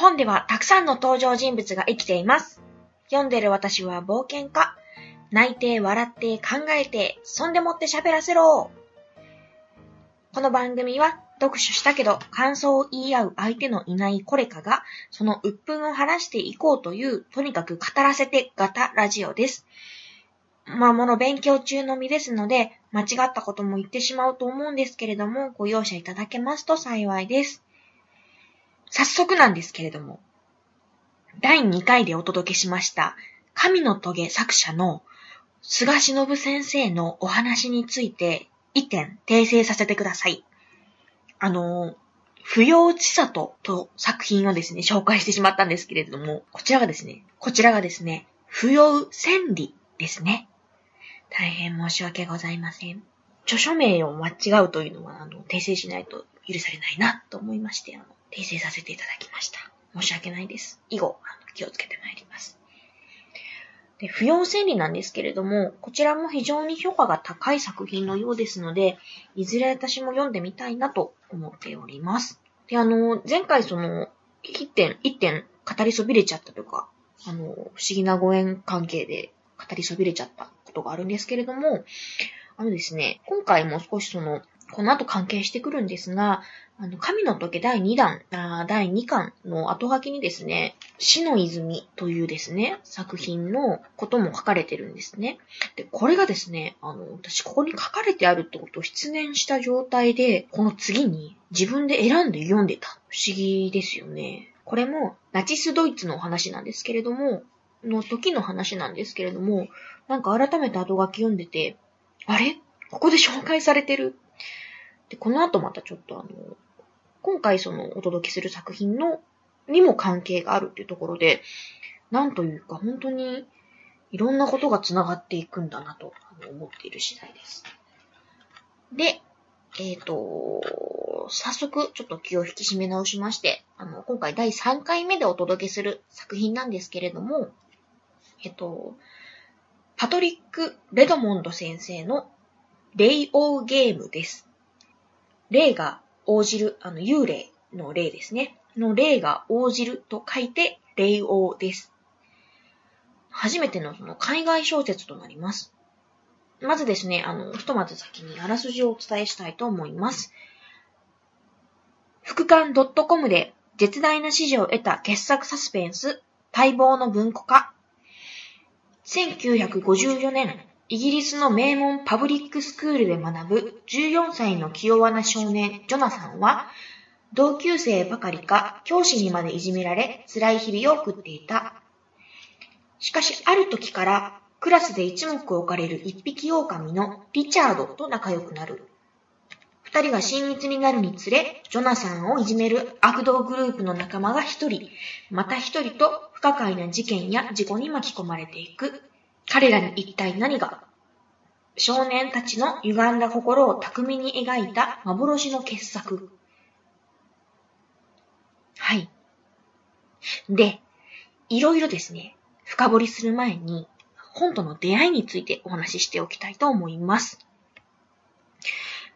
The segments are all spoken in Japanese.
本ではたくさんの登場人物が生きています。読んでる私は冒険家。泣いて、笑って、考えて、そんでもって喋らせろ。この番組は読書したけど感想を言い合う相手のいないコレカがその鬱憤を晴らしていこうというとにかく語らせて型ラジオです。まあ、もの勉強中の身ですので、間違ったことも言ってしまうと思うんですけれども、ご容赦いただけますと幸いです。早速なんですけれども、第2回でお届けしました、神の棘作者の菅忍先生のお話について、一点訂正させてください。あの、不要地里と作品をですね、紹介してしまったんですけれども、こちらがですね、こちらがですね、不要千里ですね。大変申し訳ございません。著書名を間違うというのは、あの、訂正しないと許されないなと思いまして、あの、訂正させていただきました。申し訳ないです。以後、あの気をつけてまいります。で、不要千里なんですけれども、こちらも非常に評価が高い作品のようですので、いずれ私も読んでみたいなと思っております。で、あの、前回その、一点、一点語りそびれちゃったとか、あの、不思議なご縁関係で語りそびれちゃったことがあるんですけれども、あのですね、今回も少しその、この後関係してくるんですが、あの、神の時第2弾、あ第2巻の後書きにですね、死の泉というですね、作品のことも書かれてるんですね。で、これがですね、あの、私ここに書かれてあるってことを失念した状態で、この次に自分で選んで読んでた。不思議ですよね。これもナチスドイツのお話なんですけれども、の時の話なんですけれども、なんか改めて後書き読んでて、あれ？ここで紹介されてる？で、この後またちょっとあの、今回そのお届けする作品の、にも関係があるっていうところで、なんというか本当にいろんなことが繋がっていくんだなと思っている次第です。で、えっ、と、早速ちょっと気を引き締め直しまして、あの、今回第3回目でお届けする作品なんですけれども、えっと、パトリック・レドモンド先生のレイオーゲームです。霊が応じる、あの、幽霊の霊ですね。の霊が応じると書いて、霊王です。初めてのその海外小説となります。まずですね、あの、ひとまず先にあらすじをお伝えしたいと思います。副刊 .com で絶大な支持を得た傑作サスペンス、待望の文庫化。1954年、イギリスの名門パブリックスクールで学ぶ14歳の気弱な少年、ジョナサンは、同級生ばかりか教師にまでいじめられ辛い日々を送っていた。しかしある時からクラスで一目置かれる一匹狼のリチャードと仲良くなる。二人が親密になるにつれ、ジョナサンをいじめる悪道グループの仲間が一人、また一人と不可解な事件や事故に巻き込まれていく。彼らに一体何が少年たちの歪んだ心を巧みに描いた幻の傑作。はい。で、いろいろですね、深掘りする前に、本との出会いについてお話ししておきたいと思います。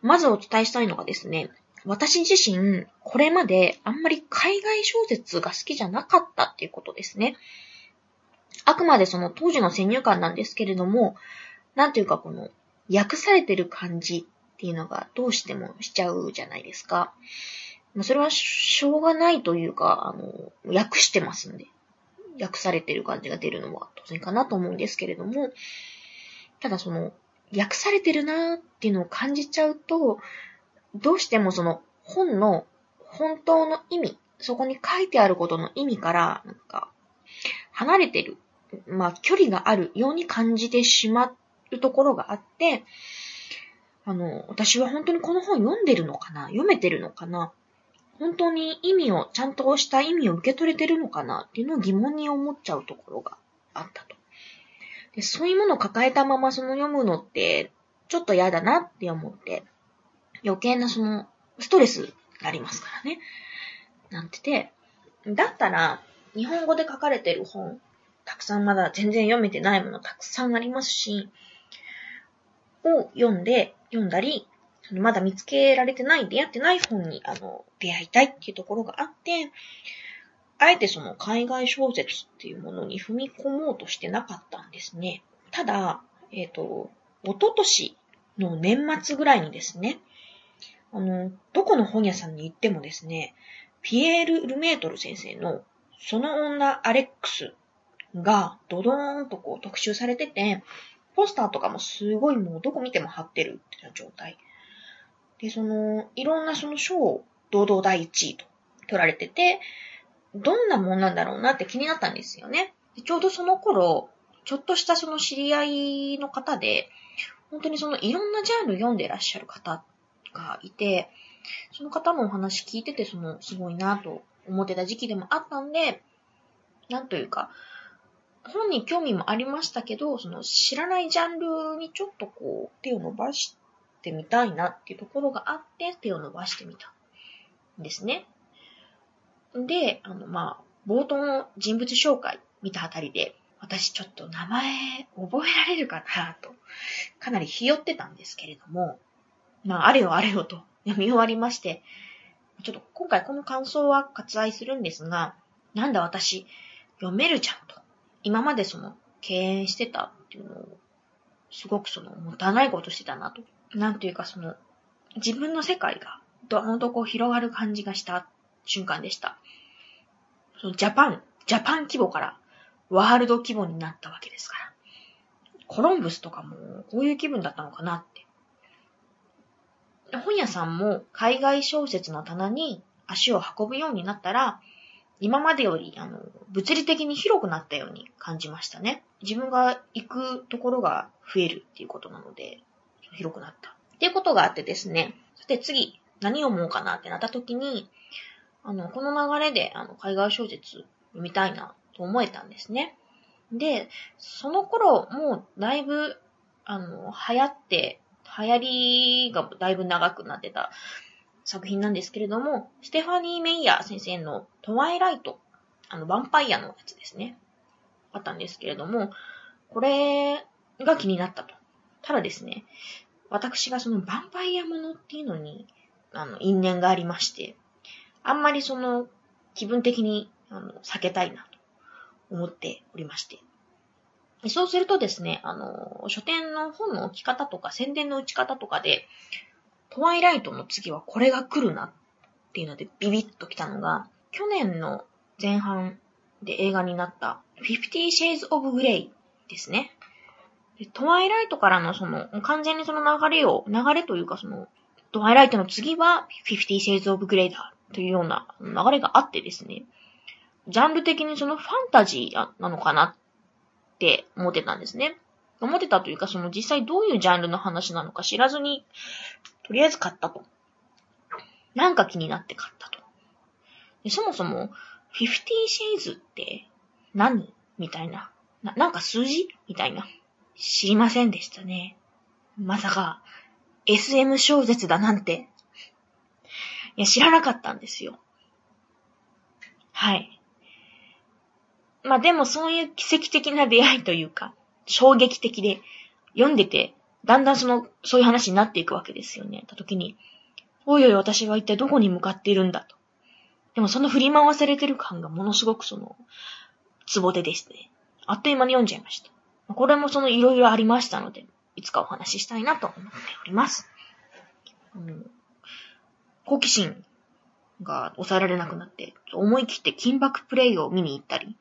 まずお伝えしたいのがですね、私自身、これまであんまり海外小説が好きじゃなかったっていうことですね。あくまでその当時の先入観なんですけれども、なんていうかこの、訳されてる感じっていうのがどうしてもしちゃうじゃないですか。それはしょうがないというか、あの、訳してますんで。訳されてる感じが出るのは当然かなと思うんですけれども、ただその、訳されてるなーっていうのを感じちゃうと、どうしてもその本の本当の意味、そこに書いてあることの意味から、なんか、離れてる、まあ距離があるように感じてしまうところがあって、あの、私は本当にこの本読んでるのかな？読めてるのかな？本当に意味を、ちゃんとした意味を受け取れてるのかな？っていうのを疑問に思っちゃうところがあったと。でそういうものを抱えたままその読むのって、ちょっと嫌だなって思って、余計なその、ストレスになりますからね。なんてて、だったら、日本語で書かれてる本、たくさんまだ全然読めてないものたくさんありますし、を読んで、読んだり、そのまだ見つけられてない、出会ってない本に、あの、出会いたいっていうところがあって、あえてその海外小説っていうものに踏み込もうとしてなかったんですね。ただ、えっ、ー、と、一昨年の年末ぐらいにですね、あの、どこの本屋さんに行ってもですね、ピエール・ルメートル先生のその女アレックスがドドーンとこう特集されてて、ポスターとかもすごいもうどこ見ても貼ってるっていう状態。で、その、いろんなその賞を堂々第1位と取られてて、どんなもんなんだろうなって気になったんですよね。ちょうどその頃、ちょっとしたその知り合いの方で、本当にそのいろんなジャンル読んでらっしゃる方がいて、その方のお話聞いてて、その、すごいなと思ってた時期でもあったんで、なんというか、本に興味もありましたけど、その知らないジャンルにちょっとこう手を伸ばしてみたいなっていうところがあって手を伸ばしてみたんですね。で、あの、まあ、冒頭の人物紹介見たあたりで、私ちょっと名前覚えられるかなと、かなりひよってたんですけれども、まあ、あれよあれよと読み終わりまして、ちょっと今回この感想は割愛するんですが、なんだ私、読めるじゃんと。今までその、敬遠してたっていうのを、すごくその、もったいないことしてたなと。なんていうかその、自分の世界が、どんどんこう広がる感じがした瞬間でした。そのジャパン、ジャパン規模からワールド規模になったわけですから。コロンブスとかもこういう気分だったのかなって。本屋さんも海外小説の棚に足を運ぶようになったら、今までより、あの、物理的に広くなったように感じましたね。自分が行くところが増えるっていうことなので、広くなった。っていうことがあってですね。さて次、何を思うかなってなった時に、あの、この流れで、あの、海外小説読みたいなと思えたんですね。で、その頃、もうだいぶ、あの、流行って、流行りがだいぶ長くなってた作品なんですけれども、ステファニー・メイヤー先生のトワイライト、あの、ヴァンパイアのやつですね。あったんですけれども、これが気になったと。ただですね、私がそのヴァンパイアものっていうのに、あの、因縁がありまして、あんまりその、気分的に、あの、避けたいなと思っておりまして。そうするとですね、あの、書店の本の置き方とか宣伝の打ち方とかで、トワイライトの次はこれが来るなっていうのでビビッと来たのが、去年の前半で映画になった50 Shades of Grey ですね。でトワイライトからのその、完全にその流れを、流れというかその、トワイライトの次は50 Shades of Grey だというような流れがあってですね、ジャンル的にそのファンタジーなのかなって思ってたんですね。思ってたというか、その実際どういうジャンルの話なのか知らずにとりあえず買ったと。なんか気になって買ったと。でそもそも、50シェイズって何みたいな。な、なんか数字みたいな。知りませんでしたね。まさか、SM 小説だなんて。いや、知らなかったんですよ。はい。まあでもそういう奇跡的な出会いというか、衝撃的で、読んでてだんだんその、そういう話になっていくわけですよね。た時に、おいおい私は一体どこに向かっているんだと。でもその振り回されてる感がものすごくその、ツボでですね。あっという間に読んじゃいました。これもそのいろいろありましたので、いつかお話ししたいなと思っております。うん、好奇心が抑えられなくなって、思い切って金箔プレイを見に行ったり、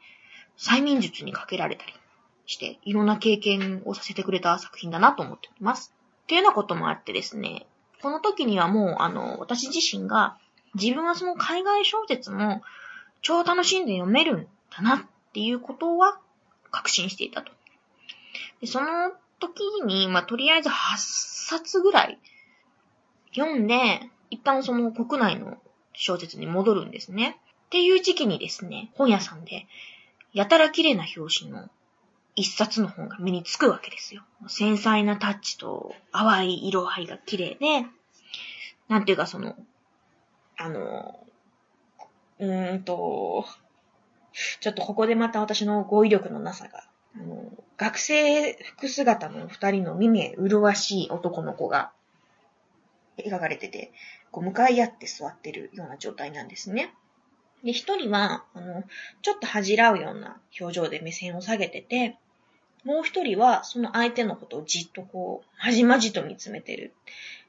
催眠術にかけられたり、して、いろんな経験をさせてくれた作品だなと思っております。っていうようなこともあってですね、この時にはもう、あの、私自身が、自分はその海外小説も超楽しんで読めるんだなっていうことは確信していたと。でその時に、まあ、とりあえず8冊ぐらい読んで、一旦その国内の小説に戻るんですね。っていう時期にですね、本屋さんで、やたら綺麗な表紙の一冊の本が目につくわけですよ。繊細なタッチと淡い色合いが綺麗で、なんていうかその、あの、うーんと、ちょっとここでまた私の語彙力のなさが、あの、学生服姿の二人の耳麗しい男の子が描かれてて、こう向かい合って座ってるような状態なんですね。で、一人は、あの、ちょっと恥じらうような表情で目線を下げてて、もう一人は、その相手のことをじっとこう、まじまじと見つめてる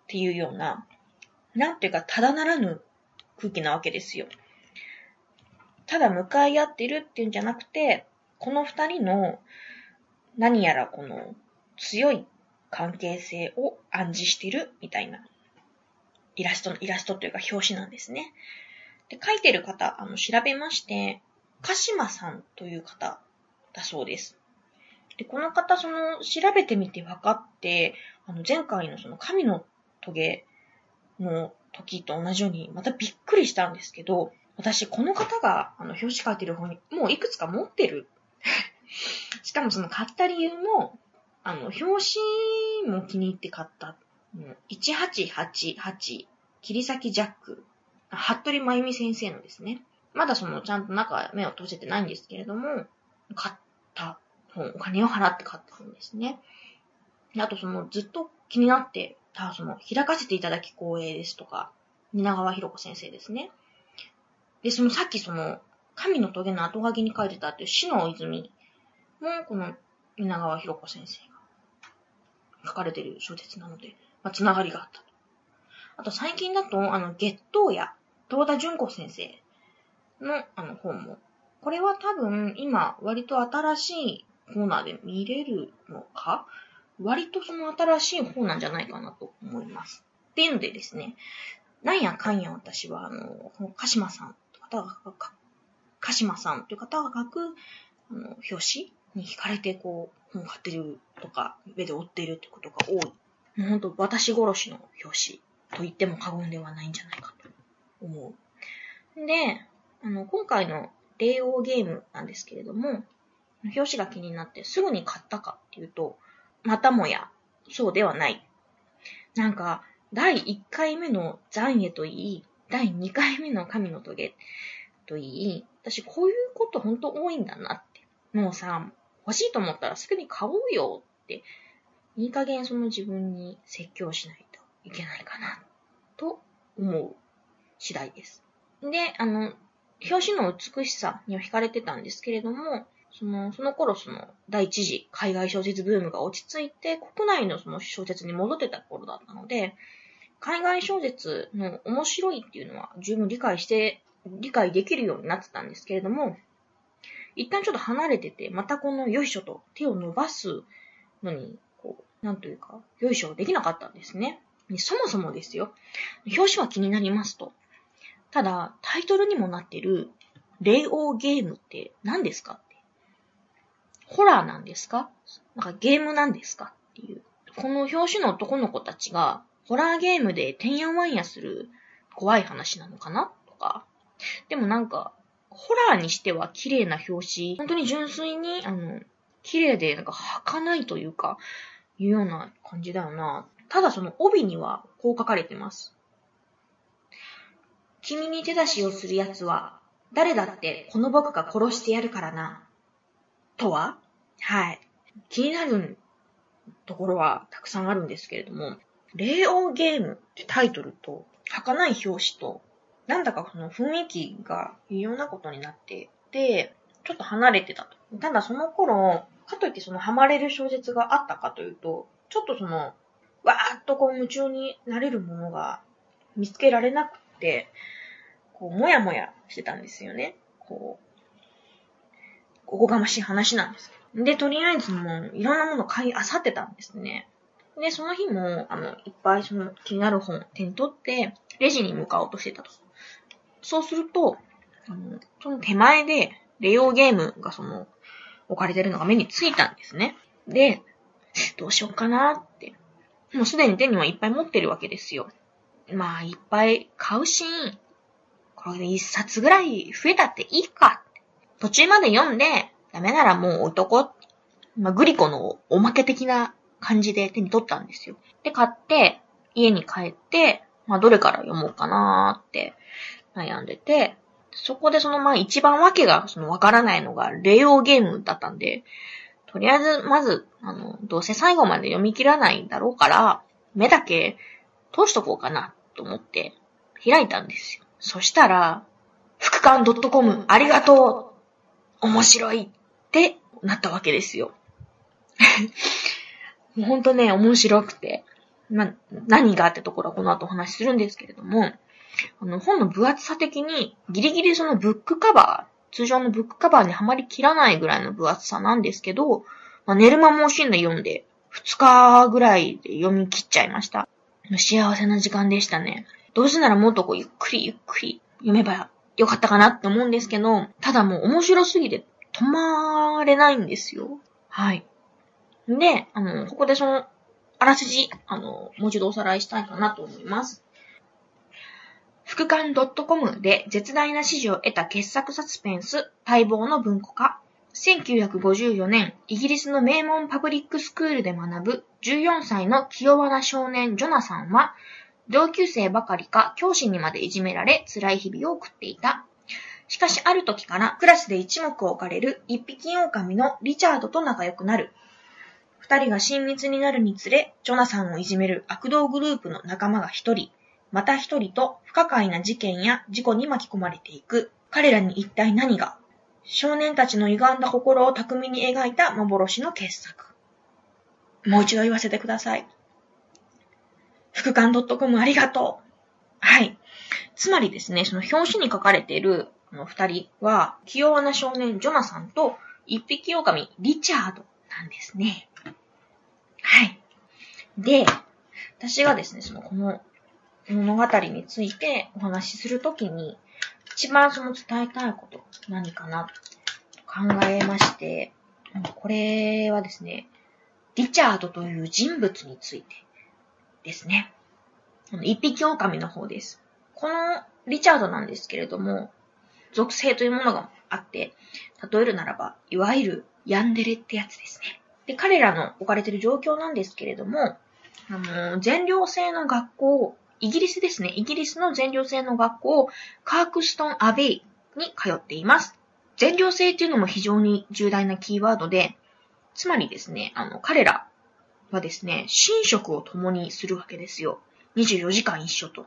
っていうような、なんていうか、ただならぬ空気なわけですよ。ただ向かい合ってるっていうんじゃなくて、この二人の何やらこの強い関係性を暗示してるみたいなイラストのイラストというか表紙なんですね。で、書いてる方、あの、調べまして、鹿島さんという方だそうです。で、この方、その、調べてみて分かって、あの、前回のその神のトゲの時と同じように、またびっくりしたんですけど、私、この方が、あの、表紙書いてる本に、もういくつか持ってる。しかもその買った理由も、あの、表紙も気に入って買った。うん1888、切り裂きジャック。服部真由美先生のですね。まだその、ちゃんと中、目を閉じてないんですけれども、買った本、お金を払って買った本ですね。あとその、ずっと気になってた、その、開かせていただき光栄ですとか、蜷川博子先生ですね。で、そのさっきその、神の棘の後書きに書いてたっていう死の泉も、この蜷川博子先生が書かれてる小説なので、まあ、つながりがあったと。あと最近だと、あの、月頭や、東田淳子先生の、あの、本も。これは多分、今、割と新しいコーナーで見れるのか？割とその新しい本なんじゃないかなと思います。っていうのでですね、なんやかんや私は、あの、鹿島さんと方が、鹿島さんという方が書く、あの、表紙に惹かれて、こう、本を買ってるとか、上で追っているってことが多い。もうほんと、私殺しの表紙と言っても過言ではないんじゃないかと思う。で、あの、今回の霊王ゲームなんですけれども、表紙が気になってすぐに買ったかっていうと、またもや、そうではない。なんか、第1回目の残影といい、第2回目の神の棘といい、私こういうことほんと多いんだなって。もうさ、欲しいと思ったらすぐに買おうよって、いい加減その自分に説教しないといけないかな、と思う次第です。で、あの、表紙の美しさには惹かれてたんですけれども、その、その頃その、第一次海外小説ブームが落ち着いて、国内のその小説に戻ってた頃だったので、海外小説の面白いっていうのは十分理解して、理解できるようになってたんですけれども、一旦ちょっと離れてて、またこのよいしょと手を伸ばすのに、こう、なんというか、よいしょできなかったんですね。そもそもですよ。表紙は気になりますと。ただ、タイトルにもなってる、霊王ゲームって何ですかって。ホラーなんですか？なんかゲームなんですか？っていう。この表紙の男の子たちが、ホラーゲームでてんやわんやする怖い話なのかな？とか。でもなんか、ホラーにしては綺麗な表紙。本当に純粋に、あの、綺麗で、なんか、儚いというか、いうような感じだよな。ただその帯にはこう書かれてます。君に手出しをする奴は、誰だってこの僕が殺してやるからな。とは？はい。気になるところはたくさんあるんですけれども、霊王ゲームってタイトルと、儚い表紙と、なんだかその雰囲気が微妙なことになってて、ちょっと離れてたと。ただその頃、かといってそのハマれる小説があったかというと、ちょっとその、わーっとこう夢中になれるものが見つけられなくて、こう、もやもやしてたんですよね。こう、おこがましい話なんです。で、とりあえずもう、いろんなもの買い漁ってたんですね。で、その日も、あの、いっぱいその気になる本手に取って、レジに向かおうとしてたと。そうすると、あの、その手前で、レオゲームがその、置かれてるのが目についたんですね。で、どうしようかなって。もうすでに手にはいっぱい持ってるわけですよ。まあ、いっぱい買うし、これで一冊ぐらい増えたっていいか。途中まで読んで、ダメならもう置いとこう。まあ、グリコのおまけ的な感じで手に取ったんですよ。で、買って、家に帰って、まあ、どれから読もうかなーって悩んでて、そこでそのまあ一番わけがそのわからないのが、霊王ゲームだったんで、とりあえず、まず、あの、どうせ最後まで読み切らないんだろうから、目だけ通しとこうかなと思って開いたんですよ。そしたら、副館 .com ありがとう面白いってなったわけですよ。もうほんとね、面白くて。ま、何がってところはこの後お話しするんですけれども、あの、本の分厚さ的に、ギリギリそのブックカバー、通常のブックカバーにはまりきらないぐらいの分厚さなんですけど、まあ、寝る間も惜しんで読んで、2日ぐらいで読み切っちゃいました。幸せな時間でしたね。どうせならもっとこう、ゆっくりゆっくり読めばよかったかなって思うんですけど、ただもう面白すぎて止まれないんですよ。はい。で、あの、ここでその、あらすじ、あの、もう一度おさらいしたいかなと思います。副刊 .com で絶大な支持を得た傑作サスペンス、待望の文庫化。1954年、イギリスの名門パブリックスクールで学ぶ14歳の気弱な少年ジョナサンは、同級生ばかりか教師にまでいじめられ辛い日々を送っていた。しかしある時からクラスで一目置かれる一匹狼のリチャードと仲良くなる。二人が親密になるにつれ、ジョナサンをいじめる悪道グループの仲間が一人、また一人と不可解な事件や事故に巻き込まれていく。彼らに一体何が少年たちの歪んだ心を巧みに描いた幻の傑作。もう一度言わせてください。副刊 .com ありがとう。はい。つまりですね、その表紙に書かれているこの二人は、器用な少年ジョナサンと一匹狼リチャードなんですね。はい。で、私がですね、その、この物語についてお話しするときに、一番その伝えたいこと何かなと考えまして、これはですね、リチャードという人物についてですね。一匹狼の方です。このリチャードなんですけれども、属性というものがあって、例えるならば、いわゆるヤンデレってやつですね。で、彼らの置かれている状況なんですけれども、あの、全寮制の学校、イギリスですね。イギリスの全寮制の学校、カークストン・アベイに通っています。全寮制っていうのも非常に重大なキーワードで、つまりですね、あの、彼らはですね、寝食を共にするわけですよ。24時間一緒と。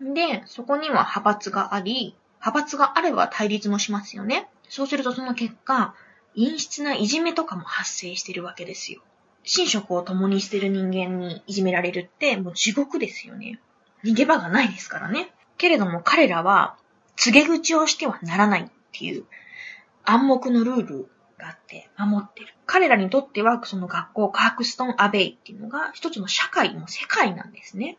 で、そこには派閥があり、派閥があれば対立もしますよね。そうするとその結果、陰湿ないじめとかも発生してるわけですよ。寝食を共にしてる人間にいじめられるってもう地獄ですよね。逃げ場がないですからね。けれども彼らは告げ口をしてはならないっていう暗黙のルールがあって守ってる。彼らにとってはその学校カークストンアベイっていうのが一つの社会の世界なんですね。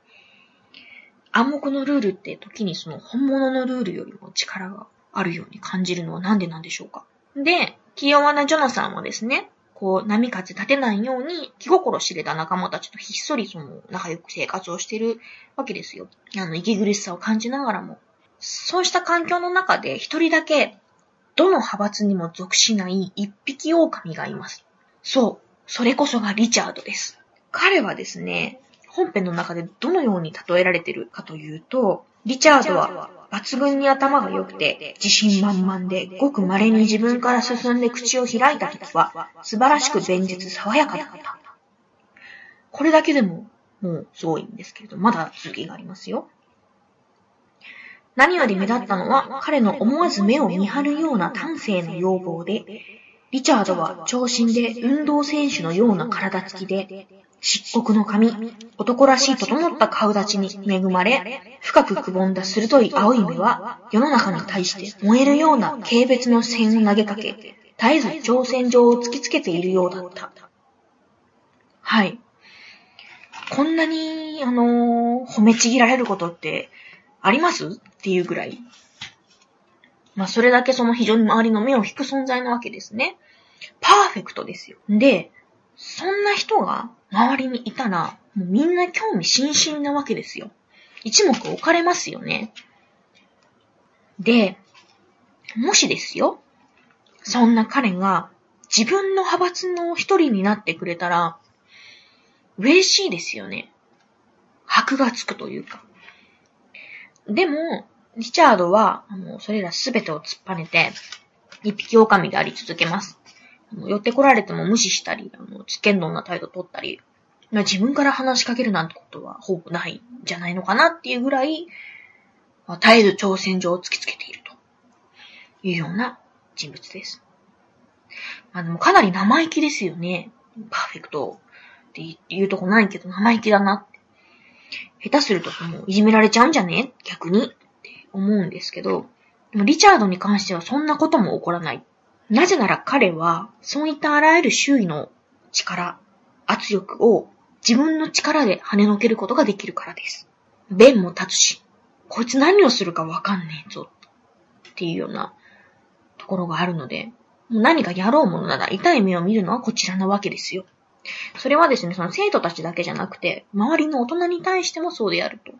暗黙のルールって時にその本物のルールよりも力があるように感じるのはなんでなんでしょうか。で、気弱なジョナサンはですね、こう、波風立てないように、気心知れた仲間たちとひっそりその、仲良く生活をしてるわけですよ。あの、息苦しさを感じながらも。そうした環境の中で一人だけ、どの派閥にも属しない一匹狼がいます。そう。それこそがリチャードです。彼はですね、本編の中でどのように例えられているかというと、リチャードは抜群に頭が良くて、自信満々で、ごく稀に自分から進んで口を開いた時は、素晴らしく弁実爽やかだった。これだけでも、もうすごいんですけれど、まだ続きがありますよ。何より目立ったのは、彼の思わず目を見張るような端正な要望で、リチャードは長身で運動選手のような体つきで、漆黒の髪、男らしい整った顔立ちに恵まれ、深くくぼんだ鋭い青い目は、世の中に対して燃えるような軽蔑の線を投げかけ、絶えず挑戦状を突きつけているようだった。はい。こんなに、あのー、褒めちぎられることってあります？っていうぐらい。まあ、それだけその非常に周りの目を引く存在なわけですね。パーフェクトですよ。で、そんな人が周りにいたら、もうみんな興味津々なわけですよ。一目置かれますよね。で、もしですよ、そんな彼が自分の派閥の一人になってくれたら、嬉しいですよね。箔がつくというか。でも、リチャードは、あの、それらすべてを突っぱねて、一匹狼であり続けます。寄ってこられても無視したり、あの、危険度な態度取ったりま、自分から話しかけるなんてことはほぼないんじゃないのかなっていうぐらい、まあ、絶えず挑戦状を突きつけていると。いうような人物です。まあでもかなり生意気ですよね。パーフェクトって言うとこないけど生意気だなって。下手するともういじめられちゃうんじゃね？逆にって思うんですけど、でもリチャードに関してはそんなことも起こらない。なぜなら彼は、そういったあらゆる周囲の力、圧力を自分の力で跳ねのけることができるからです。弁も立つし、こいつ何をするかわかんねえぞ、っていうようなところがあるので、何かやろうものなら痛い目を見るのはこちらなわけですよ。それはですね、その生徒たちだけじゃなくて、周りの大人に対してもそうであると。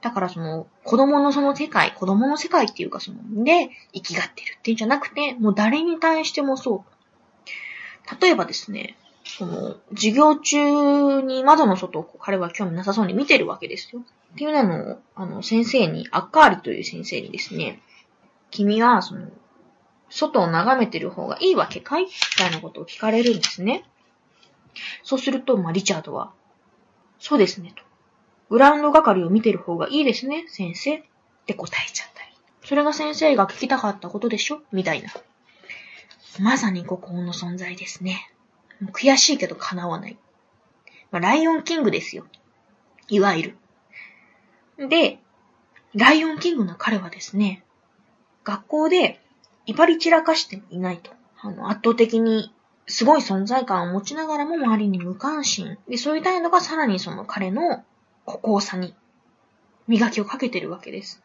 だからその、子供のその世界、子供の世界っていうかその、で、生きがってるっていうんじゃなくて、もう誰に対してもそう。例えばですね、その、授業中に窓の外を彼は興味なさそうに見てるわけですよ。っていうのを、あの、先生に、アッカーリという先生にですね、君は、その、外を眺めてる方がいいわけかい？みたいなことを聞かれるんですね。そうすると、まあ、リチャードは、そうですね、と。グラウンド係を見てる方がいいですね、先生。って答えちゃったり。それが先生が聞きたかったことでしょ？みたいな。まさに国宝の存在ですね。もう悔しいけど叶わない。まあ、ライオンキングですよ。いわゆる。で、ライオンキングの彼はですね、学校で威張り散らかしていないと。あの、圧倒的にすごい存在感を持ちながらも周りに無関心。で、そういう態度がさらにその彼の高さに磨きをかけてるわけです。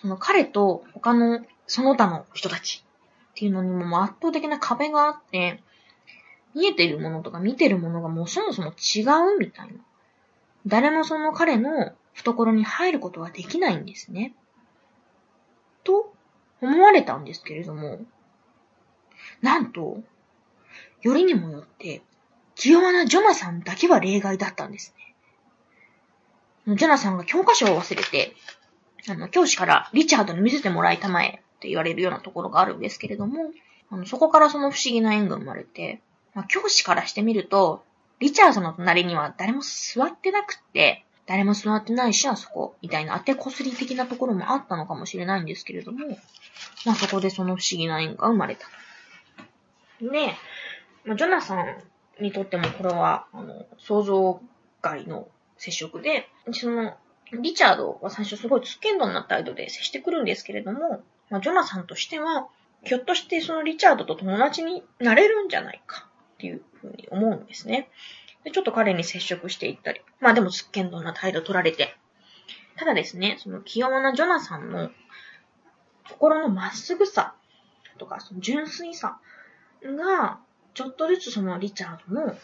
その彼と他のその他の人たちっていうのにも圧倒的な壁があって、見えてるものとか見てるものがもうそもそも違うみたいな。誰もその彼の懐に入ることはできないんですね。と思われたんですけれども、なんと、よりにもよって、気弱なジョナサンだけは例外だったんですね。ジョナサンが教科書を忘れて、あの、教師からリチャードに見せてもらいたまえって言われるようなところがあるんですけれども、あのそこからその不思議な縁が生まれて、まあ、教師からしてみると、リチャードの隣には誰も座ってなくって、誰も座ってないし、あそこ、みたいな当てこすり的なところもあったのかもしれないんですけれども、まあそこでその不思議な縁が生まれた。で、まあ、ジョナサンにとってもこれは、あの、想像外の接触で、その、リチャードは最初すごいつっけんどんな態度で接してくるんですけれども、まあ、ジョナサンとしては、ひょっとしてそのリチャードと友達になれるんじゃないかっていうふうに思うんですね。で、ちょっと彼に接触していったり。まあでもつっけんどんな態度取られて。ただですね、その清なジョナサンの心のまっすぐさとか、その純粋さが、ちょっとずつそのリチャードの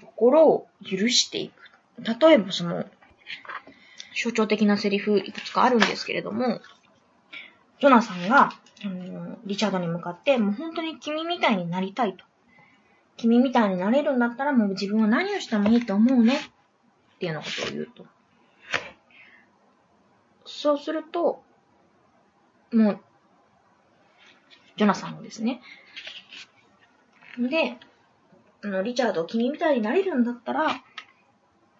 心を許していく。例えばその、象徴的なセリフいくつかあるんですけれども、ジョナサンが、あの、リチャードに向かって、もう本当に君みたいになりたいと。君みたいになれるんだったらもう自分は何をしてもいいと思うね。っていうようなことを言うと。そうすると、もう、ジョナサンもですね。で、あの、リチャード、君みたいになれるんだったら、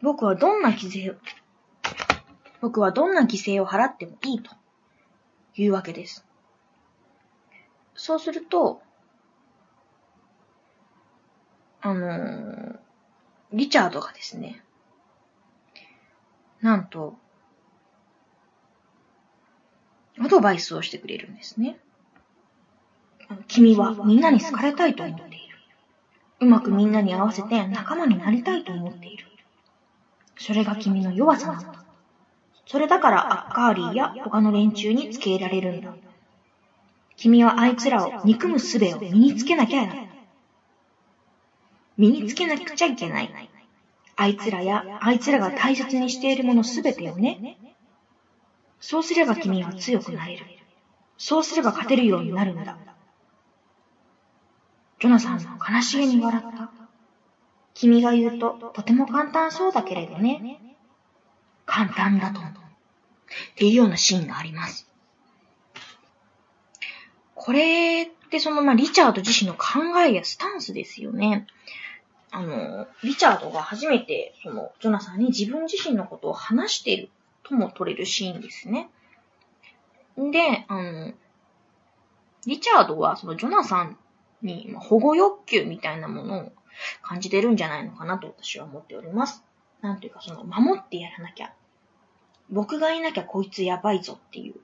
僕はどんな犠牲を、僕はどんな犠牲を払ってもいいというわけです。そうすると、あのー、リチャードがですね、なんと、アドバイスをしてくれるんですね。君はみんなに好かれたいと思っている。うまくみんなに合わせて仲間になりたいと思っている。それが君の弱さなんだ。それだからアッカーリーや他の連中につけ入られるんだ。君はあいつらを憎む術を身につけなきゃな身につけなくちゃいけない。あいつらや、あいつらが大切にしているものすべてをね。そうすれば君は強くなれる。そうすれば勝てるようになるんだ。ジョナサンは悲しげに笑った。君が言うととても簡単そうだけれどね。簡単だと思う。っていうようなシーンがあります。これってその、まあ、リチャード自身の考えやスタンスですよね。あの、リチャードが初めて、その、ジョナサンに自分自身のことを話しているとも取れるシーンですね。で、あの、リチャードはそのジョナサンに保護欲求みたいなものを感じてるんじゃないのかなと私は思っております。なんていうかその守ってやらなきゃ。僕がいなきゃこいつやばいぞっていう。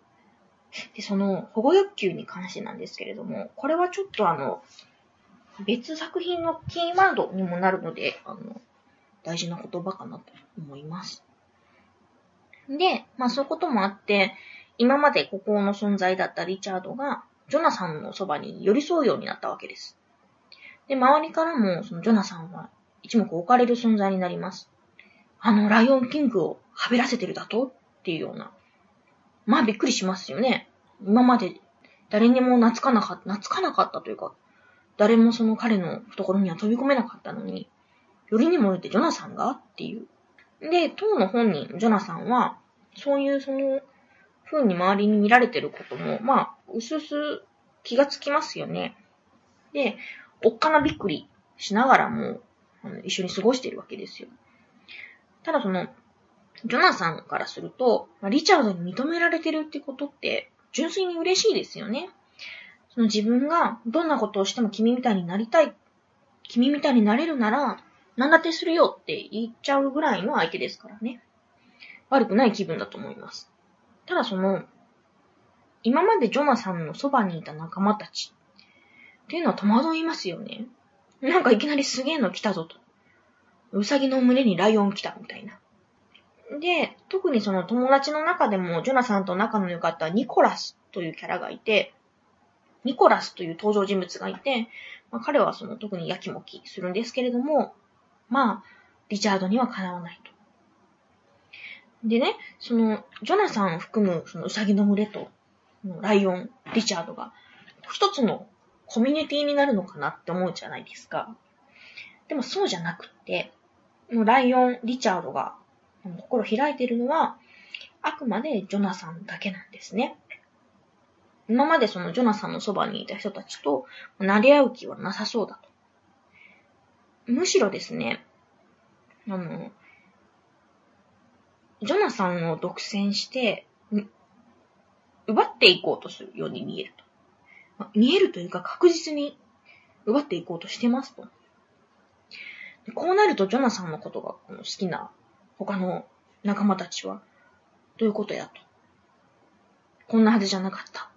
で、その保護欲求に関してなんですけれども、これはちょっとあの、別作品のキーワードにもなるので、あの、大事な言葉かなと思います。で、まあそういうこともあって、今まで孤高の存在だったリチャードが、ジョナサンのそばに寄り添うようになったわけです。で、周りからも、そのジョナサンは一目置かれる存在になります。あの、ライオンキングをはべらせてるだと？っていうような。まあびっくりしますよね。今まで誰にも懐かなかった、懐かなかったというか、誰もその彼の懐には飛び込めなかったのに、よりにもよってジョナサンが？っていう。で、当の本人、ジョナサンは、そういうその、風に周りに見られてることも、まあ、うすうす気がつきますよね。で、おっかなびっくりしながらも、一緒に過ごしてるわけですよ。ただその、ジョナサンからすると、リチャードに認められてるってことって、純粋に嬉しいですよね。その自分がどんなことをしても君みたいになりたい、君みたいになれるなら、何だってするよって言っちゃうぐらいの相手ですからね。悪くない気分だと思います。ただその、今までジョナサンのそばにいた仲間たちっていうのは戸惑いますよね。なんかいきなりすげえの来たぞと。うさぎの胸にライオン来たみたいな。で、特にその友達の中でもジョナサンと仲の良かったニコラスというキャラがいて、ニコラスという登場人物がいて、まあ、彼はその特にやきもきするんですけれども、まあ、リチャードにはかなわないと。でね、その、ジョナサンを含むそのウサギの群れと、ライオン、リチャードが、一つのコミュニティになるのかなって思うじゃないですか。でもそうじゃなくって、ライオン、リチャードが心開いているのは、あくまでジョナサンだけなんですね。今までそのジョナサンのそばにいた人たちと、なり合う気はなさそうだと。むしろですね、あの、ジョナサンを独占して、奪っていこうとするように見えると。見えるというか確実に奪っていこうとしてますと。こうなるとジョナサンのことが好きな他の仲間たちは、どういうことやと。こんなはずじゃなかった。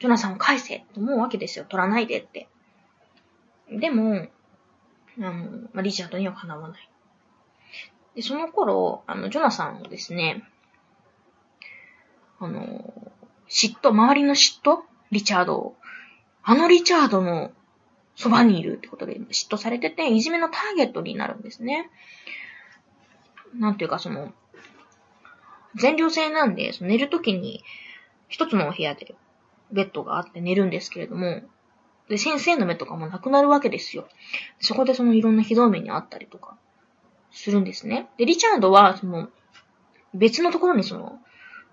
ジョナサンを返せと思うわけですよ。取らないでって。でも、あの、まあ、リチャードにはかなわない。で、その頃、あの、ジョナサンをですね、あの、嫉妬、周りの嫉妬リチャードを。あのリチャードのそばにいるってことで嫉妬されてて、いじめのターゲットになるんですね。なんていうかその、全寮制なんで、その寝るときに一つのお部屋でベッドがあって寝るんですけれども、で、先生の目とかもなくなるわけですよ。そこでそのいろんなひどい目にあったりとかするんですね。で、リチャードは、その、別のところにその、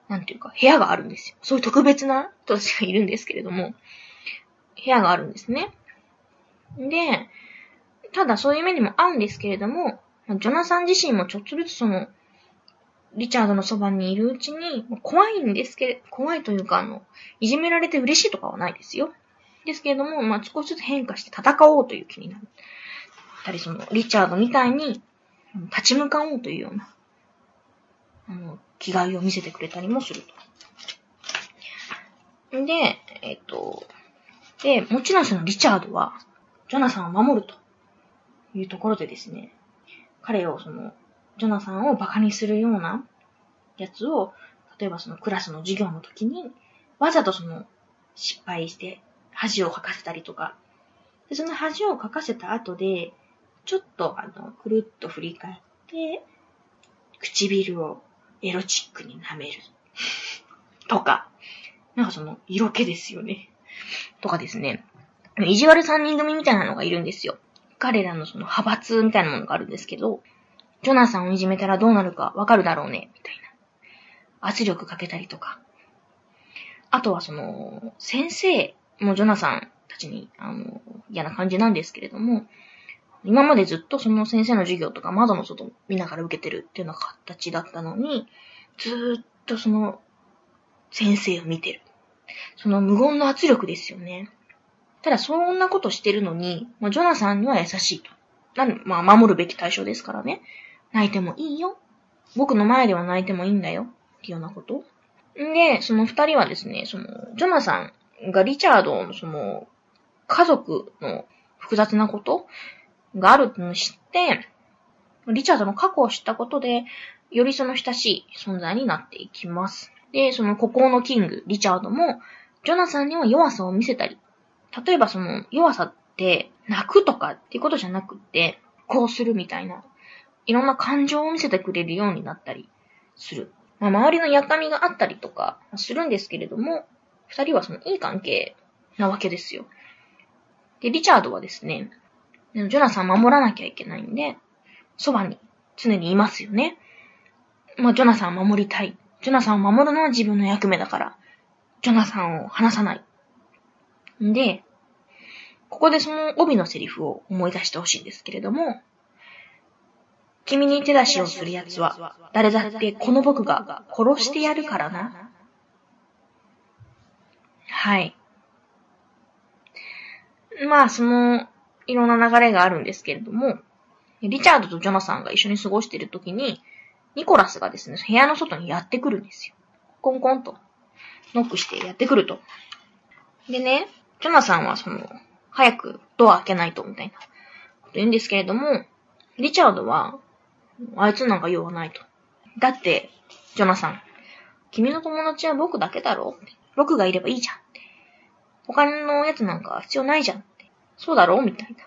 なんていうか、部屋があるんですよ。そういう特別な人たちがいるんですけれども、部屋があるんですね。で、ただそういう目にも合うんですけれども、ジョナサン自身もちょっとずつその、リチャードのそばにいるうちに、怖いんですけど、怖いというか、あの、いじめられて嬉しいとかはないですよ。ですけれども、まあ、少しずつ変化して戦おうという気になる。たり、その、リチャードみたいに、立ち向かおうというような、あの、気概を見せてくれたりもすると。で、えっと、で、もちろんそのリチャードは、ジョナサンを守るというところでですね、彼をその、ジョナサンを馬鹿にするようなやつを、例えばそのクラスの授業の時に、わざとその、失敗して恥をかかせたりとか、でその恥をかかせた後で、ちょっとあの、くるっと振り返って、唇をエロチックに舐める。とか、なんかその、色気ですよね。とかですね。意地悪三人組みたいなのがいるんですよ。彼らのその派閥みたいなものがあるんですけど、ジョナサンをいじめたらどうなるかわかるだろうね、みたいな。圧力かけたりとか。あとはその、先生もジョナサンたちに、あの、嫌な感じなんですけれども、今までずっとその先生の授業とか窓の外見ながら受けてるっていうような形だったのに、ずーっとその先生を見てる。その無言の圧力ですよね。ただ、そんなことしてるのに、ジョナサンには優しいと。なんまあ、守るべき対象ですからね。泣いてもいいよ。僕の前では泣いてもいいんだよ。っていうようなこと。んで、その二人はですね、その、ジョナサンがリチャードのその、家族の複雑なことがあるのを知って、リチャードの過去を知ったことで、よりその親しい存在になっていきます。で、その孤高のキング、リチャードも、ジョナサンには弱さを見せたり、例えばその弱さって泣くとかっていうことじゃなくって、こうするみたいな、いろんな感情を見せてくれるようになったりする。まあ、周りのやかみがあったりとかするんですけれども、二人はそのいい関係なわけですよ。で、リチャードはですね、ジョナサン守らなきゃいけないんで、そばに常にいますよね。まあ、ジョナサン守りたい。ジョナサンを守るのは自分の役目だから、ジョナサンを離さない。んで、ここでその帯のセリフを思い出してほしいんですけれども、君に手出しをする奴は、誰だってこの僕が殺してやるからな。はい。まあ、その、いろんな流れがあるんですけれども、リチャードとジョナサンが一緒に過ごしているときに、ニコラスがですね、部屋の外にやってくるんですよ。コンコンと、ノックしてやってくると。でね、ジョナサンはその、早くドア開けないと、みたいなこと言うんですけれども、リチャードは、あいつなんか用はないと。だって、ジョナサン、君の友達は僕だけだろ？僕がいればいいじゃん。他のやつなんか必要ないじゃん。そうだろ？みたいな。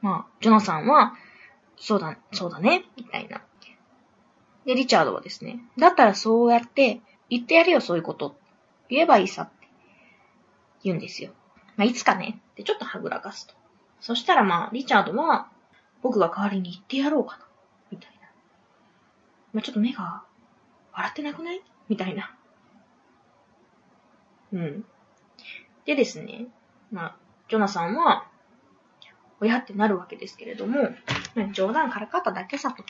まあ、ジョナサンは、そうだ、そうだね？みたいな。で、リチャードはですね、だったらそうやって言ってやるよ、そういうこと。言えばいいさって言うんですよ。まあ、いつかねってちょっとはぐらかすと。そしたらまあ、リチャードは、僕が代わりに言ってやろうかな。みたいな。まあ、ちょっと目が笑ってなくない？みたいな。うん。でですね、まあ、ジョナサンは、親ってなるわけですけれども、冗談からかっただけさと。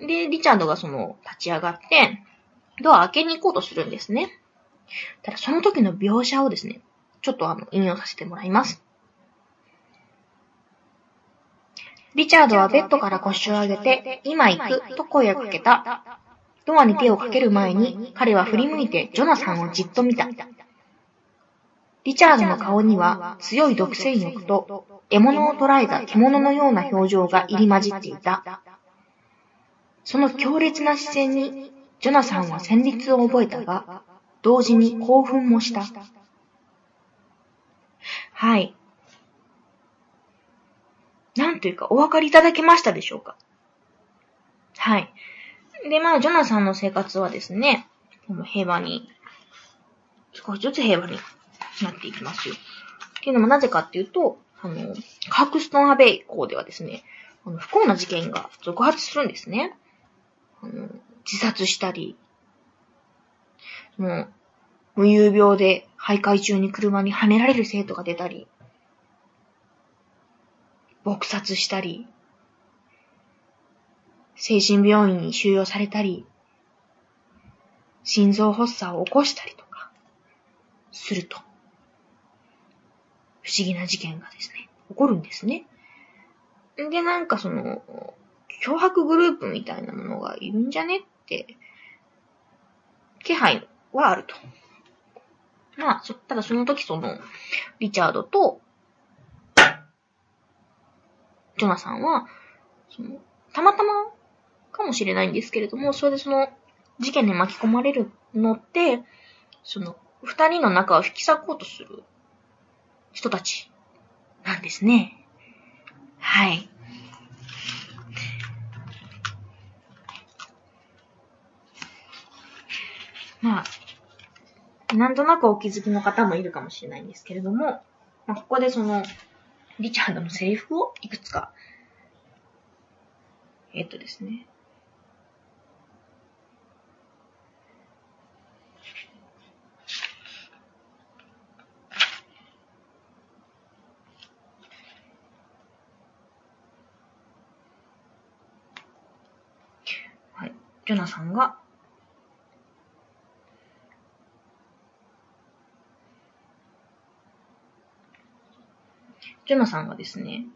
で、リチャードがその、立ち上がって、ドア開けに行こうとするんですね。ただその時の描写をですね、ちょっとあの、引用させてもらいます。リチャードはベッドから腰を上げて、今行くと声をかけた。ドアに手をかける前に、彼は振り向いてジョナサンをじっと見た。リチャードの顔には強い独占欲と獲物を捕らえた獣のような表情が入り混じっていた。その強烈な視線に、ジョナサンは戦慄を覚えたが、同時に興奮もした。はい。なんというか、お分かりいただけましたでしょうか？はい。で、まあ、ジョナサンの生活はですね、平和に、少しずつ平和になっていきますよ。っていうのもなぜかっていうと、あの、カークストンアベイ校ではですね、あの不幸な事件が続発するんですね。あの、自殺したり、もう、無遊病で徘徊中に車に跳ねられる生徒が出たり、撲殺したり、精神病院に収容されたり、心臓発作を起こしたりとか、すると、不思議な事件がですね、起こるんですね。で、なんかその、脅迫グループみたいなものがいるんじゃねって、気配はあると。まあ、ただその時その、リチャードと、ジョナサンは、その、たまたまかもしれないんですけれども、それでその、事件に巻き込まれるのって、その、二人の仲を引き裂こうとする人たちなんですね。はい。まあ、なんとなくお気づきの方もいるかもしれないんですけれども、まあ、ここでその、リチャードのセリフをいくつか、えっとですね、はい。ジョナさんがジョナサンがですね、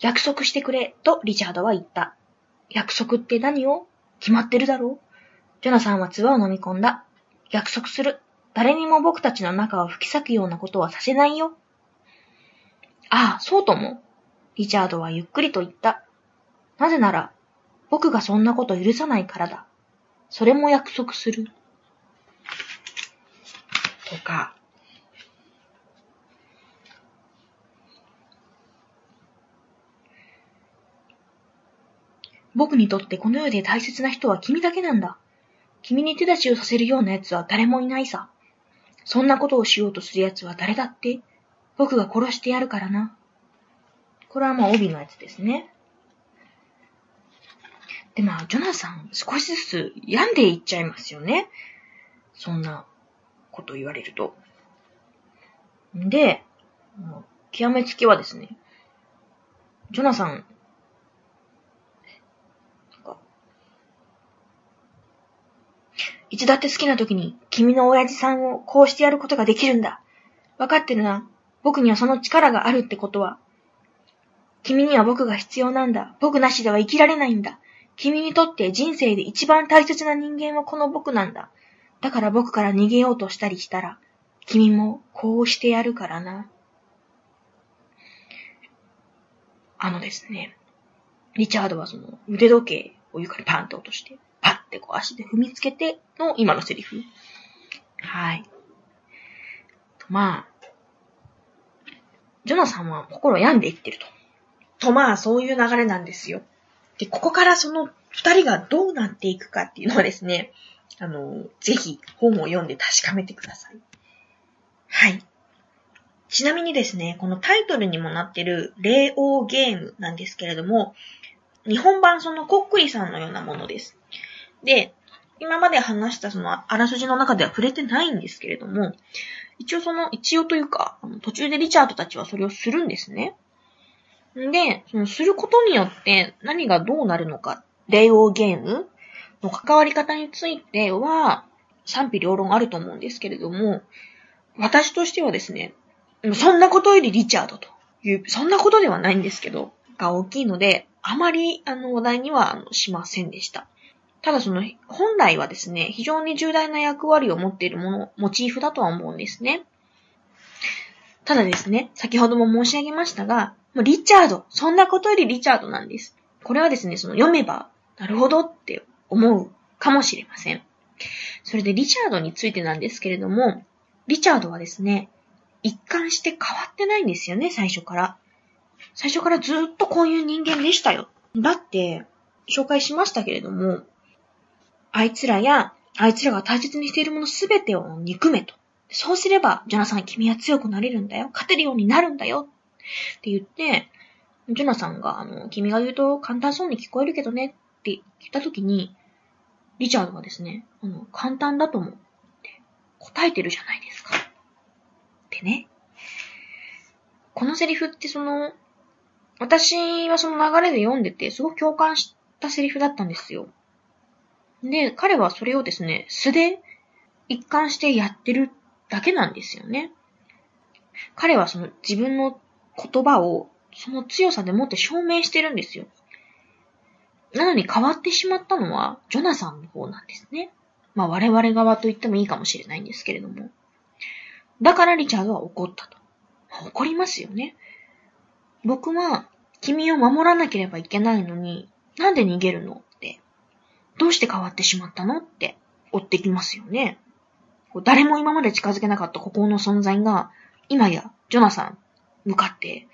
約束してくれ、とリチャードは言った。約束って何を？決まってるだろう？ジョナサンは唾を飲み込んだ。約束する。誰にも僕たちの中を吹き裂くようなことはさせないよ。ああ、そうとも。リチャードはゆっくりと言った。なぜなら、僕がそんなこと許さないからだ。それも約束する。か、僕にとってこの世で大切な人は君だけなんだ。君に手出しをさせるような奴は誰もいないさ。そんなことをしようとする奴は誰だって、僕が殺してやるからな。これはまあ帯のやつですね。で、まあ、ジョナサン、少しずつ病んでいっちゃいますよね。そんなこと言われると。で、極めつきはですね、ジョナサン、いつだって好きな時に君の親父さんをこうしてやることができるんだ。わかってるな。僕にはその力があるってことは。君には僕が必要なんだ。僕なしでは生きられないんだ。君にとって人生で一番大切な人間はこの僕なんだ。だから僕から逃げようとしたりしたら、君もこうしてやるからな。あのですね、リチャードはその腕時計を床にパンと落として、パッてこう足で踏みつけての今のセリフ。はい。まあ、ジョナさんは心病んでいってると。とまあ、そういう流れなんですよ。で、ここからその二人がどうなっていくかっていうのはですね、あの、ぜひ本を読んで確かめてください。はい。ちなみにですね、このタイトルにもなってる霊王ゲームなんですけれども、日本版そのコックリさんのようなものです。で、今まで話したそのあらすじの中では触れてないんですけれども、一応その、一応というか、途中でリチャードたちはそれをするんですね。で、そのすることによって何がどうなるのか、霊王ゲームの関わり方については賛否両論あると思うんですけれども、私としてはですね、そんなことよりリチャードという、そんなことではないんですけど、が大きいので、あまりあの話題にはしませんでした。ただその、本来はですね、非常に重大な役割を持っているもの、モチーフだとは思うんですね。ただですね、先ほども申し上げましたが、リチャード、そんなことよりリチャードなんです。これはですね、その読めば、なるほどって思うかもしれません。それでリチャードについてなんですけれども、リチャードはですね、一貫して変わってないんですよね、最初から。最初からずっとこういう人間でしたよ。だって、紹介しましたけれども、あいつらや、あいつらが大切にしているものすべてを憎めと。そうすれば、ジョナサン君は強くなれるんだよ。勝てるようになるんだよ。って言って、ジョナサンが、あの、君が言うと簡単そうに聞こえるけどねって言ったときに、リチャードがですね、あの、簡単だと思うって答えてるじゃないですか。ってね。このセリフってその、私はその流れで読んでて、すごく共感したセリフだったんですよ。で、彼はそれをですね、素で一貫してやってるだけなんですよね。彼はその自分の言葉をその強さでもって証明してるんですよ。なのに変わってしまったのはジョナサンの方なんですね。まあ我々側と言ってもいいかもしれないんですけれども。だからリチャードは怒ったと。怒りますよね。僕は君を守らなければいけないのに、なんで逃げるのってどうして変わってしまったのって追ってきますよね。誰も今まで近づけなかったここの存在が、今やジョナサン向かって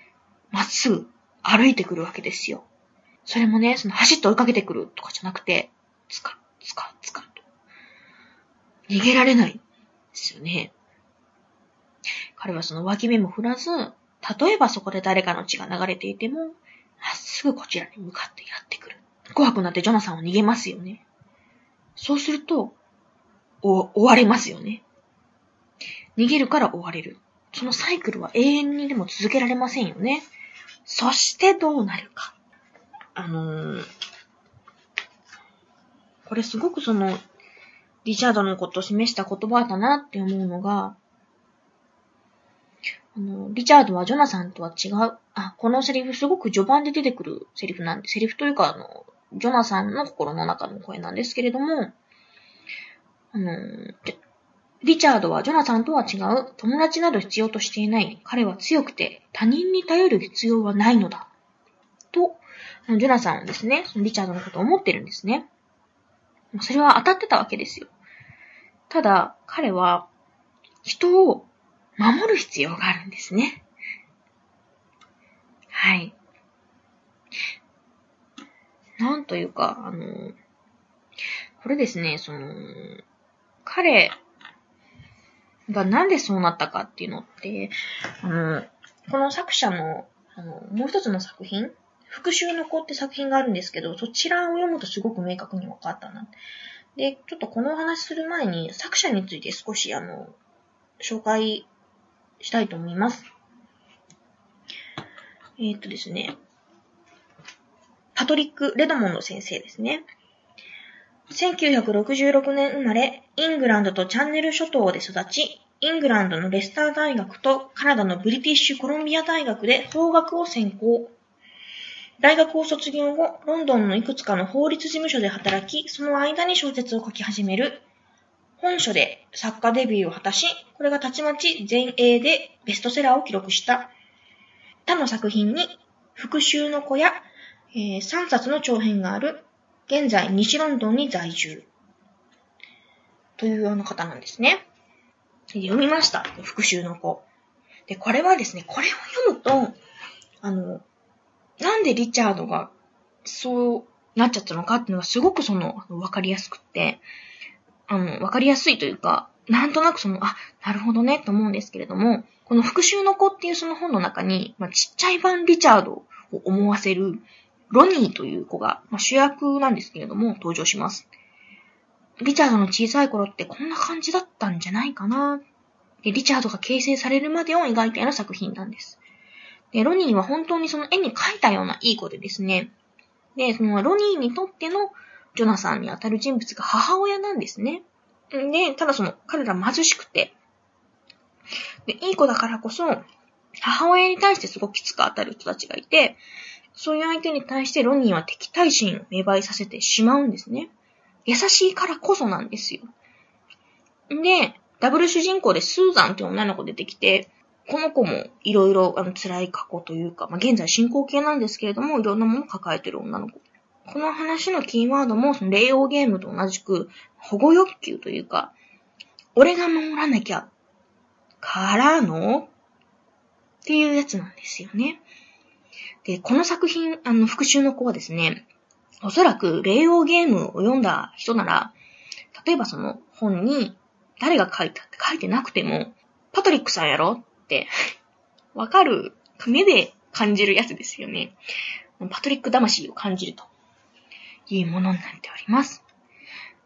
まっすぐ歩いてくるわけですよ。それもね、その走って追いかけてくるとかじゃなくて、つか、つか、つかと。逃げられないですよね。彼はその脇目も振らず、例えばそこで誰かの血が流れていても、まっすぐこちらに向かってやってくる。怖くなってジョナサンは逃げますよね。そうすると、お、追われますよね。逃げるから追われる。そのサイクルは永遠にでも続けられませんよね。そしてどうなるか。あのー、これすごくその、リチャードのことを示した言葉だなって思うのが、あの、リチャードはジョナサンとは違う。あ、このセリフすごく序盤で出てくるセリフなんで、セリフというか、あの、ジョナサンの心の中の声なんですけれども、あの、リチャードはジョナサンとは違う。友達など必要としていない。彼は強くて他人に頼る必要はないのだ。と、ジョナサンはですね、そのリチャードのことを思ってるんですね。それは当たってたわけですよ。ただ、彼は人を守る必要があるんですね。はい。なんというか、あの、これですね、その、彼がなんでそうなったかっていうのって、あの、この作者の、あの、もう一つの作品、復讐の子って作品があるんですけど、そちらを読むとすごく明確に分かったな。で、ちょっとこのお話する前に作者について少しあの、紹介したいと思います。えー、っとですね、パトリック・レドモンド先生ですね。1966年生まれ、イングランドとチャンネル諸島で育ち、イングランドのレスター大学とカナダのブリティッシュコロンビア大学で法学を専攻。大学を卒業後、ロンドンのいくつかの法律事務所で働き、その間に小説を書き始める。本書で作家デビューを果たし、これがたちまち全英でベストセラーを記録した。他の作品に、復讐の子や、えー、3冊の長編がある現在西ロンドンに在住。というような方なんですね。読みました。復讐の子。で、これはですね、これを読むと、あの、なんでリチャードがそうなっちゃったのかっていうのがすごくその、わかりやすくって、あの、わかりやすいというか、なんとなくその、あ、なるほどね、と思うんですけれども、この復讐の子っていうその本の中に、まあ、ちっちゃい版リチャードを思わせる、ロニーという子が、まあ、主役なんですけれども、登場します。リチャードの小さい頃ってこんな感じだったんじゃないかな。で、リチャードが形成されるまでを描いたような作品なんです。で、ロニーは本当にその絵に描いたようないい子でですね。で、そのロニーにとってのジョナサンにあたる人物が母親なんですね。で、ただその彼ら貧しくて、で、いい子だからこそ、母親に対してすごくきつく当たる人たちがいて、そういう相手に対してロニーは敵対心を芽生えさせてしまうんですね。優しいからこそなんですよ。で、ダブル主人公でスーザンって女の子出てきて、この子もいろいろあの辛い過去というか、まあ、現在進行形なんですけれども、いろんなものを抱えてる女の子。この話のキーワードも、その霊王ゲームと同じく、保護欲求というか、俺が守らなきゃ、からの？っていうやつなんですよね。で、この作品、あの、復讐の子はですね、おそらく、霊王ゲームを読んだ人なら、例えばその本に、誰が書いたって書いてなくても、パトリックさんやろ、わかる、目で感じるやつですよね。パトリック魂を感じるというものになっております。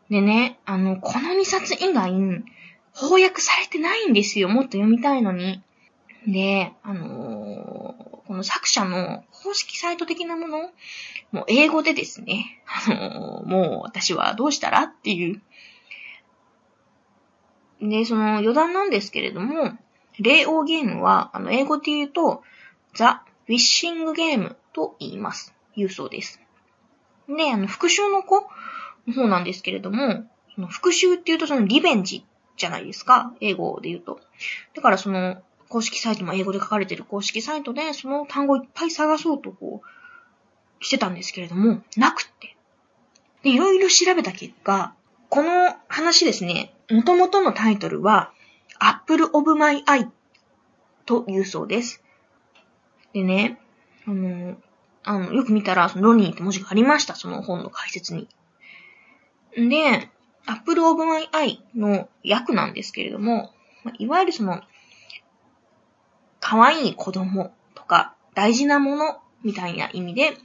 でね、あの、この2冊以外、翻訳されてないんですよ。もっと読みたいのに。で、あのーこの作者の公式サイト的なもの、もう英語でですね、あの、もう私はどうしたらっていう。で、その余談なんですけれども、霊王ゲームは、あの、英語で言うと、ザ・ウィッシングゲームと言います。言うそうです。で、あの、復讐の子の方なんですけれども、その復讐って言うとそのリベンジじゃないですか。英語で言うと。だからその、公式サイトも英語で書かれてる公式サイトで、その単語いっぱい探そうとこう、してたんですけれども、なくって。で、いろいろ調べた結果、この話ですね、元々のタイトルは、Apple of My Eye というそうです。でね、あの、あの、よく見たら、そのロニーって文字がありました、その本の解説に。で、Apple of My Eye の訳なんですけれども、いわゆるその、可愛い子供とか大事なものみたいな意味で、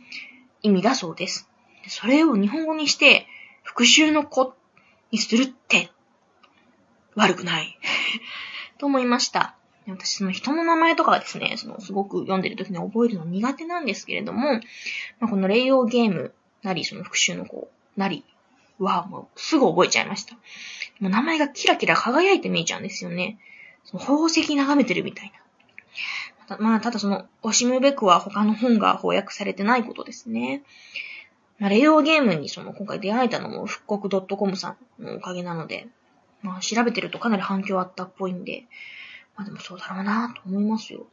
意味だそうです。それを日本語にして復讐の子にするって悪くないと思いました。私、その人の名前とかはですね、そのすごく読んでる時に覚えるの苦手なんですけれども、まあ、この霊陽ゲームなり、その復讐の子なりはもうすぐ覚えちゃいました。もう名前がキラキラ輝いて見えちゃうんですよね。その宝石眺めてるみたいな。まあ、ただその、オシムベクは他の本が翻訳されてないことですね。まあ、レオゲームにその今回出会えたのも復刻 .com さんのおかげなので、まあ調べてるとかなり反響あったっぽいんで、まあでもそうだろうなと思いますよ。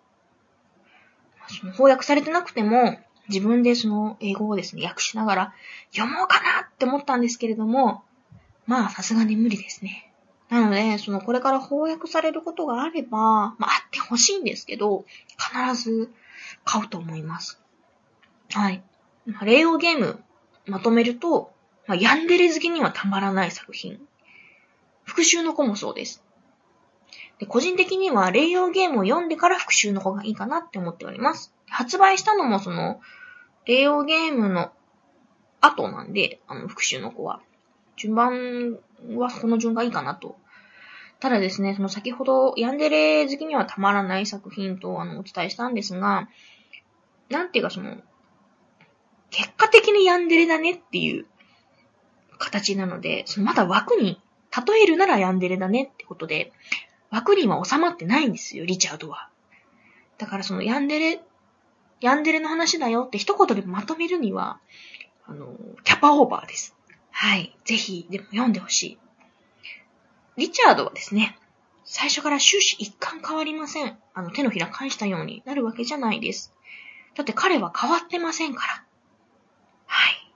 まあ、その翻訳されてなくても、自分でその英語をですね、訳しながら読もうかなって思ったんですけれども、まあさすがに無理ですね。なので、そのこれから翻訳されることがあれば、まああってほしいんですけど、必ず買うと思います。はい。まあ、例をゲームまとめると、まあ、ヤンデレ好きにはたまらない作品。復讐の子もそうです。で個人的には、霊用ゲームを読んでから復讐の子がいいかなって思っております。発売したのもその、霊用ゲームの後なんで、あの、復讐の子は。順番はこの順がいいかなと。ただですね、その先ほど、ヤンデレ好きにはたまらない作品とあのお伝えしたんですが、なんていうかその、結果的にヤンデレだねっていう形なので、そのまだ枠に、例えるならヤンデレだねってことで、枠には収まってないんですよ、リチャードは。だからそのヤンデレ、ヤンデレの話だよって一言でまとめるには、あの、キャパオーバーです。はい。ぜひ、でも読んでほしい。リチャードはですね、最初から終始一貫変わりません。あの、手のひら返したようになるわけじゃないです。だって彼は変わってませんから。はい。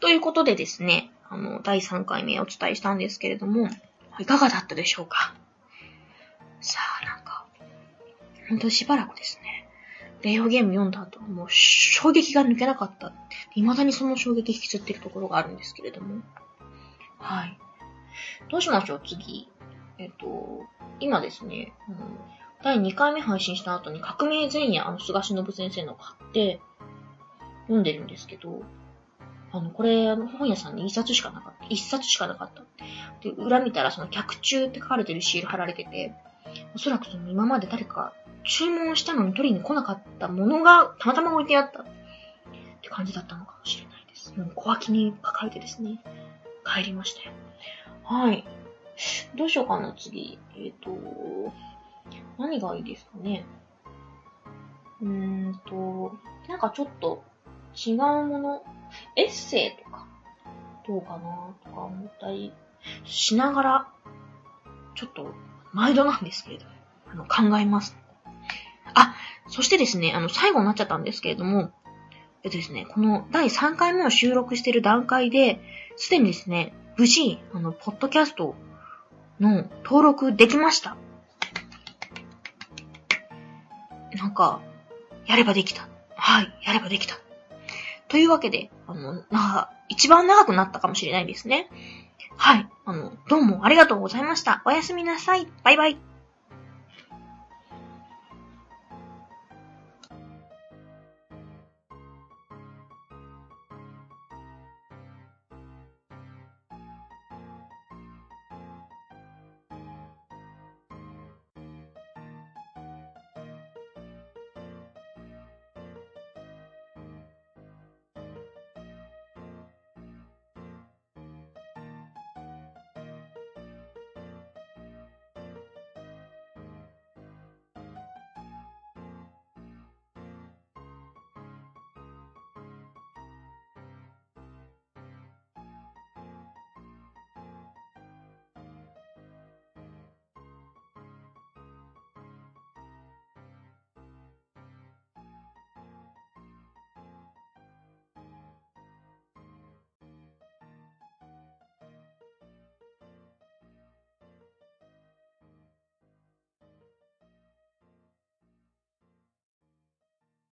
ということでですね、あの、第3回目お伝えしたんですけれども、いかがだったでしょうか？さあ、なんか、ほんとしばらくですね、レイオゲーム読んだ後、もう衝撃が抜けなかった。未だにその衝撃引きずってるところがあるんですけれども。はい。どうしましょう、次。えっと、今ですね、うん、第2回目配信した後に革命前夜、あの、菅忍先生の買って、読んでるんですけど、あの、これ、あの、本屋さんに一冊しかなかった。一冊しかなかった。で、裏見たら、その、客中って書かれてるシール貼られてて、おそらくその、今まで誰か注文したのに取りに来なかったものが、たまたま置いてあった。って感じだったのかもしれないです。もう小脇に抱えてですね、帰りましたよ。はい。どうしようかな、次。えっ、ー、と、何がいいですかね。うーんと、なんかちょっと違うもの、エッセイとか、どうかなとか思ったりしながら、ちょっと、毎度なんですけれど、あの、考えます。あ、そしてですね、あの、最後になっちゃったんですけれども、えっとですね、この第3回目を収録している段階で、すでにですね、無事、あの、ポッドキャストの登録できました。なんか、やればできた。はい、やればできた。というわけで、あの、な、一番長くなったかもしれないですね。はい。あの、どうもありがとうございました。おやすみなさい。バイバイ。